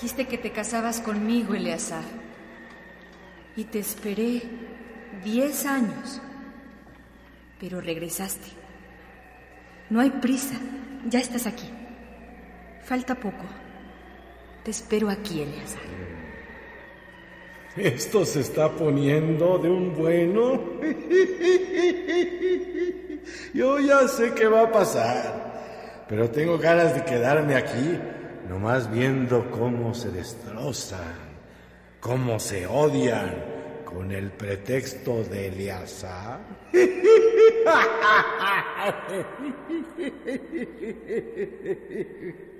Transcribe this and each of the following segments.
Dijiste que te casabas conmigo, Eleazar. Y te esperé diez años. Pero regresaste. No hay prisa. Ya estás aquí. Falta poco. Te espero aquí, Eleazar. Esto se está poniendo de un bueno. Yo ya sé qué va a pasar, pero tengo ganas de quedarme aquí, nomás viendo cómo se destrozan, cómo se odian con el pretexto de Eleazar.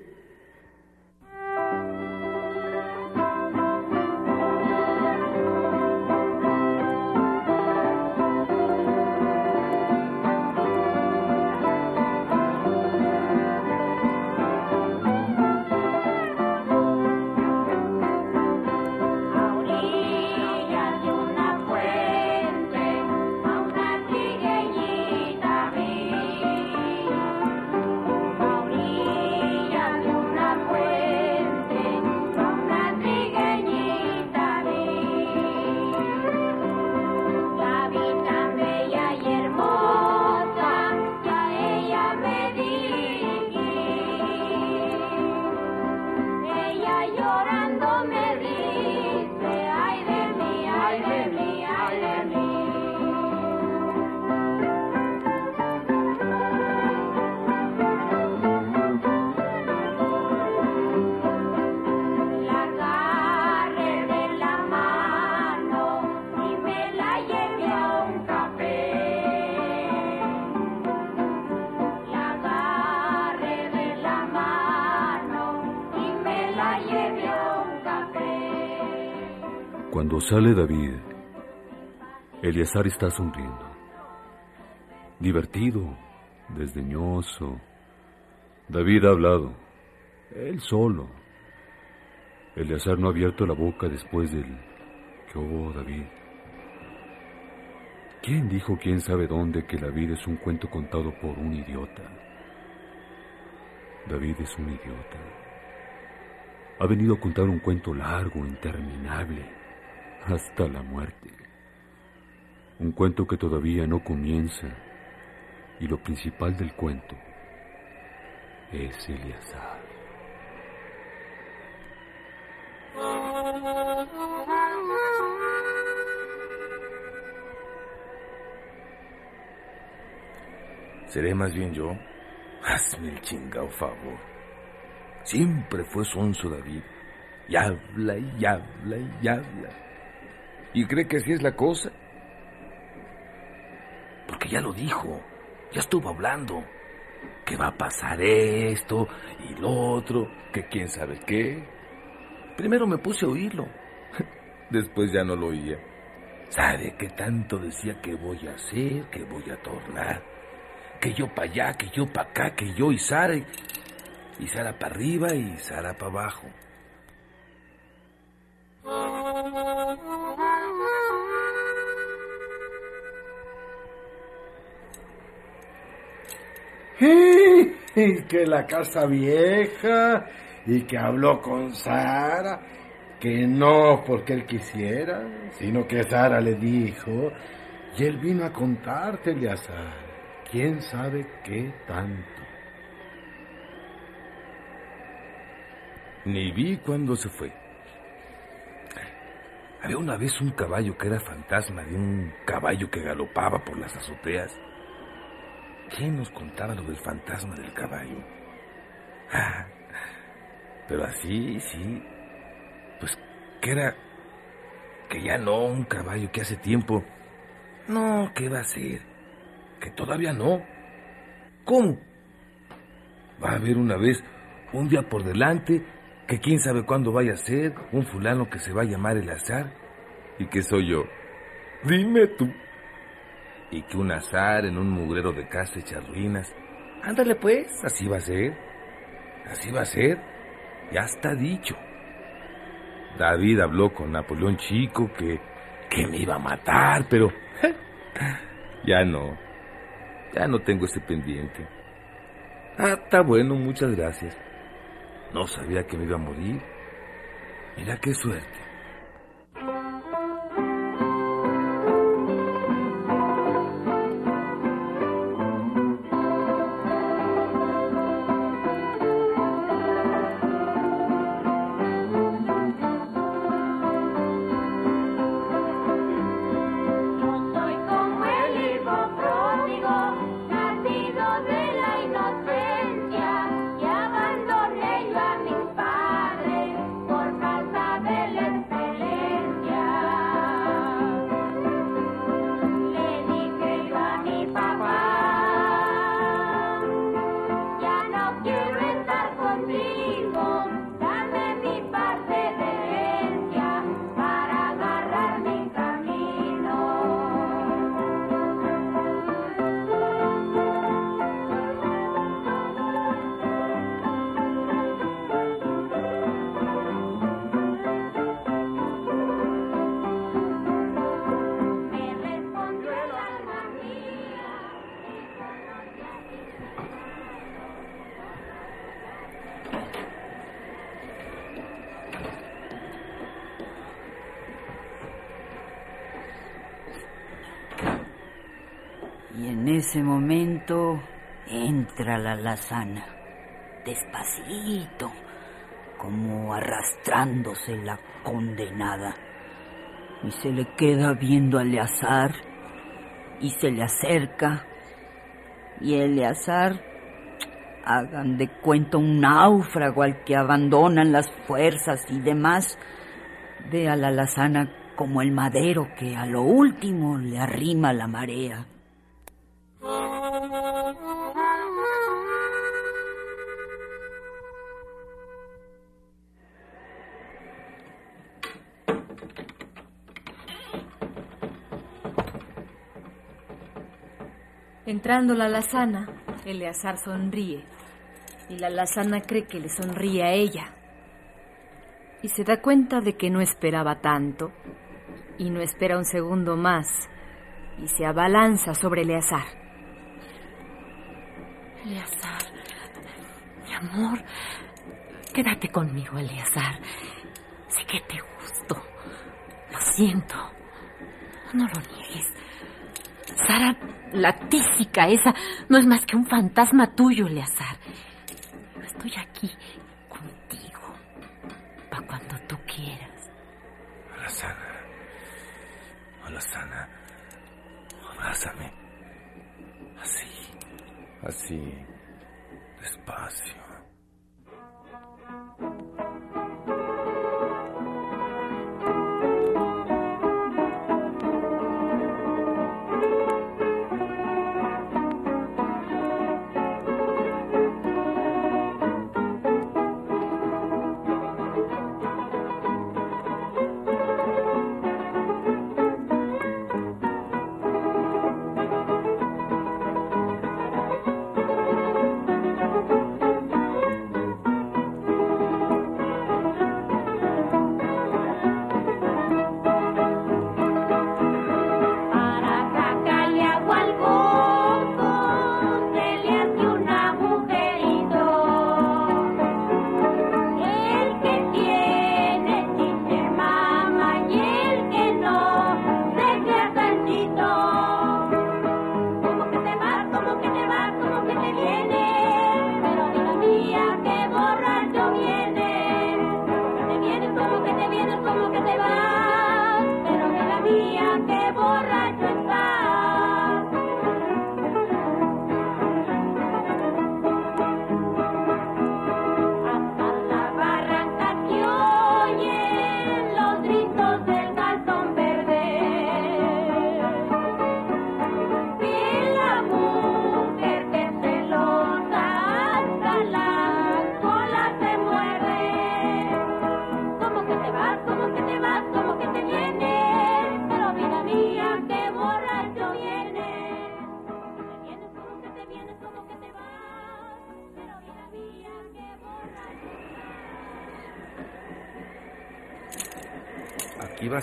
sale David, Eleazar está sonriendo. Divertido, desdeñoso. David ha hablado. Él solo. Eleazar no ha abierto la boca después del... ¿Qué hubo, David? ¿Quién dijo quién sabe dónde que la vida es un cuento contado por un idiota? David es un idiota. Ha venido a contar un cuento largo, interminable, hasta la muerte. Un cuento que todavía no comienza y lo principal del cuento es Eleazar. Seré más bien yo. Hazme el chingado favor. Siempre fue sonso David. Y habla y habla y habla. ¿Y cree que así es la cosa? Porque ya lo dijo. Ya estuvo hablando. Que va a pasar esto y lo otro. Que quién sabe qué. Primero me puse a oírlo. Después ya no lo oía. ¿Sabe qué tanto decía que voy a hacer, que voy a tornar? Que yo para allá, que yo para acá, que yo y Sara. Y Sara para arriba y Sara para abajo. Y que la casa vieja y que habló con Sara, que no porque él quisiera, sino que Sara le dijo, y él vino a contarte, Eleazar, quién sabe qué tanto. Ni vi cuando se fue. Había una vez un caballo que era fantasma de un caballo que galopaba por las azoteas. ¿Quién nos contaba lo del fantasma del caballo? Ah, pero así, sí. Pues que era que ya no un caballo que hace tiempo. No, ¿qué va a ser? Que todavía no. ¿Cómo? Va a haber una vez, un día por delante, que quién sabe cuándo vaya a ser, un fulano que se va a llamar el azar, y que soy yo. Dime tú. Y que un azar en un mugrero de casa hecha ruinas. Ándale pues, así va a ser. Así va a ser. Ya está dicho. David habló con Napoleón Chico que, que me iba a matar, pero ya no. Ya no tengo ese pendiente. Ah, está bueno, muchas gracias. No sabía que me iba a morir. Mira qué suerte. Y en ese momento entra la lazana, despacito, como arrastrándose la condenada. Y se le queda viendo a Eleazar y se le acerca. Y Eleazar, hagan de cuenta un náufrago al que abandonan las fuerzas y demás, ve a la lazana como el madero que a lo último le arrima la marea. Entrando la lazana, Eleazar sonríe y la lazana cree que le sonríe a ella. Y se da cuenta de que no esperaba tanto y no espera un segundo más y se abalanza sobre Eleazar. Eleazar, mi amor, quédate conmigo, Eleazar. Sé que te gusto. Lo siento. No lo niegues. Sara, la tísica esa, no es más que un fantasma tuyo, Eleazar.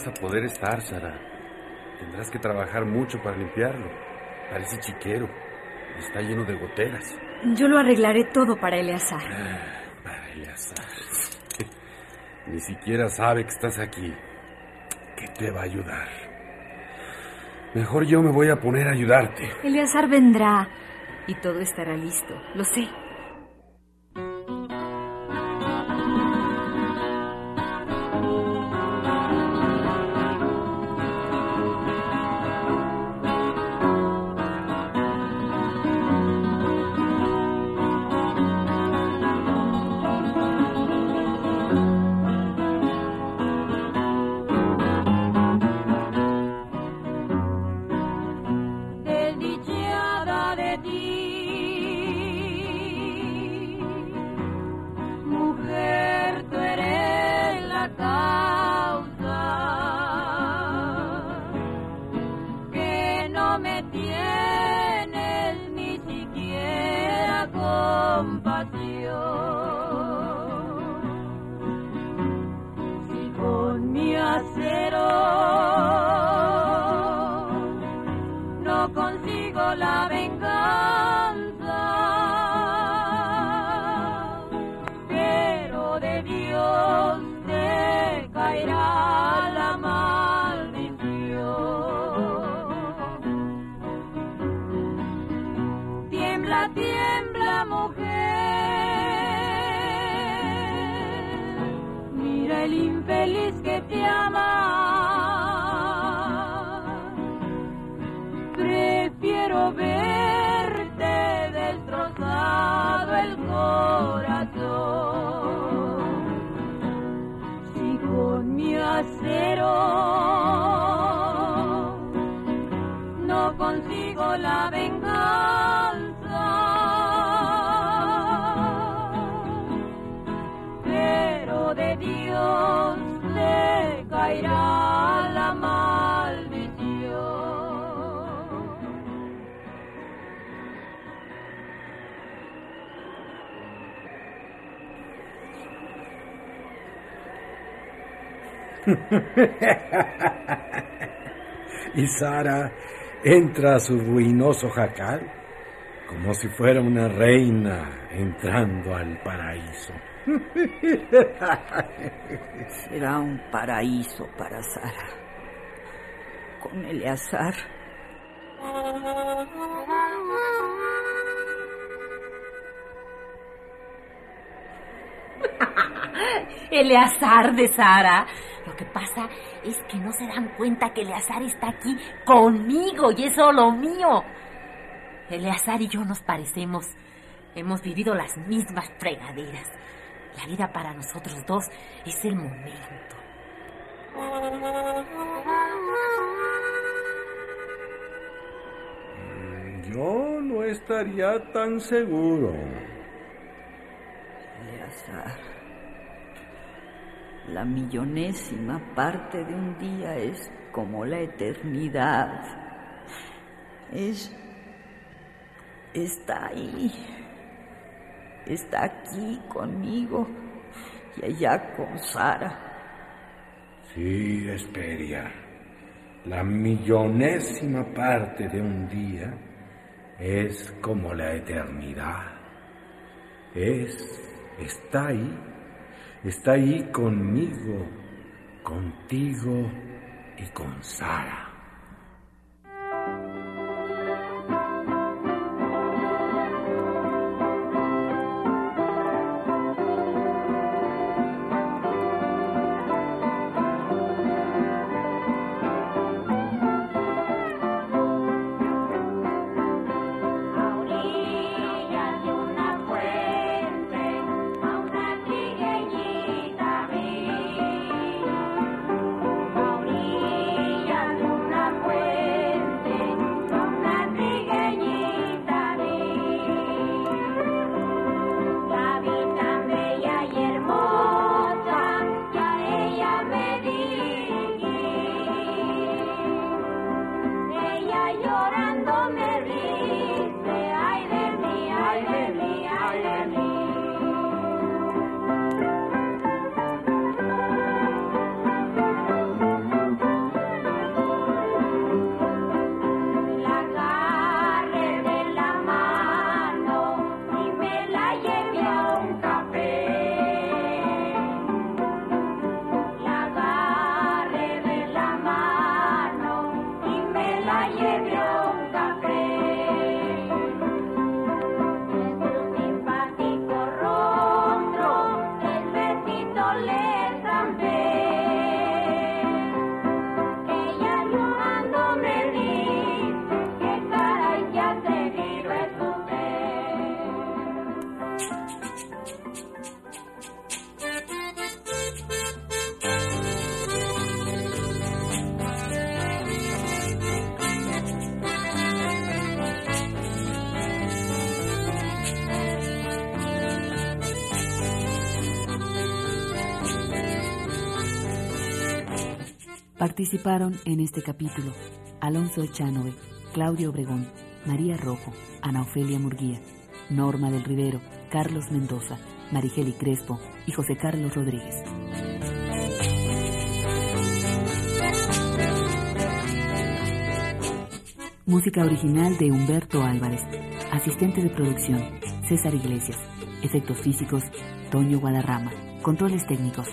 Vas a poder estar, Sara. Tendrás que trabajar mucho para limpiarlo. Parece chiquero. Está lleno de goteras. Yo lo arreglaré todo para Eleazar. Para Eleazar. Ni siquiera sabe que estás aquí. ¿Qué te va a ayudar? Mejor yo me voy a poner a ayudarte. Eleazar vendrá y todo estará listo. Lo sé. Con Prefiero verte destrozado el corazón. Si con mi acero no consigo la venganza, Y Sara entra a su ruinoso jacal como si fuera una reina entrando al paraíso. Será un paraíso para Sara. Con Eleazar. Eleazar de Sara. Lo que pasa es que no se dan cuenta que Eleazar está aquí conmigo y es solo mío. Eleazar y yo nos parecemos. Hemos vivido las mismas fregaderas. La vida para nosotros dos es el momento. Yo no estaría tan seguro. Eleazar. La millonésima parte de un día es como la eternidad. Es. está ahí. Está aquí conmigo y allá con Sara. Sí, Esperia. La millonésima parte de un día es como la eternidad. Es, está ahí, está ahí conmigo, contigo y con Sara. Participaron en este capítulo Alonso Echanove, Claudio Obregón, María Rojo, Ana Ofelia Murguía, Norma del Rivero, Carlos Mendoza, Marigeli Crespo y José Carlos Rodríguez. Música original de Humberto Álvarez. Asistente de producción, César Iglesias. Efectos físicos, Toño Guadarrama. Controles técnicos,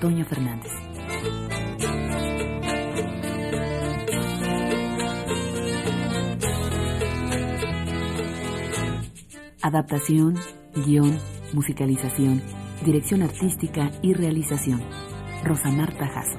Toño Fernández. Adaptación, guion, musicalización, dirección artística y realización. Rosa Marta Jasso.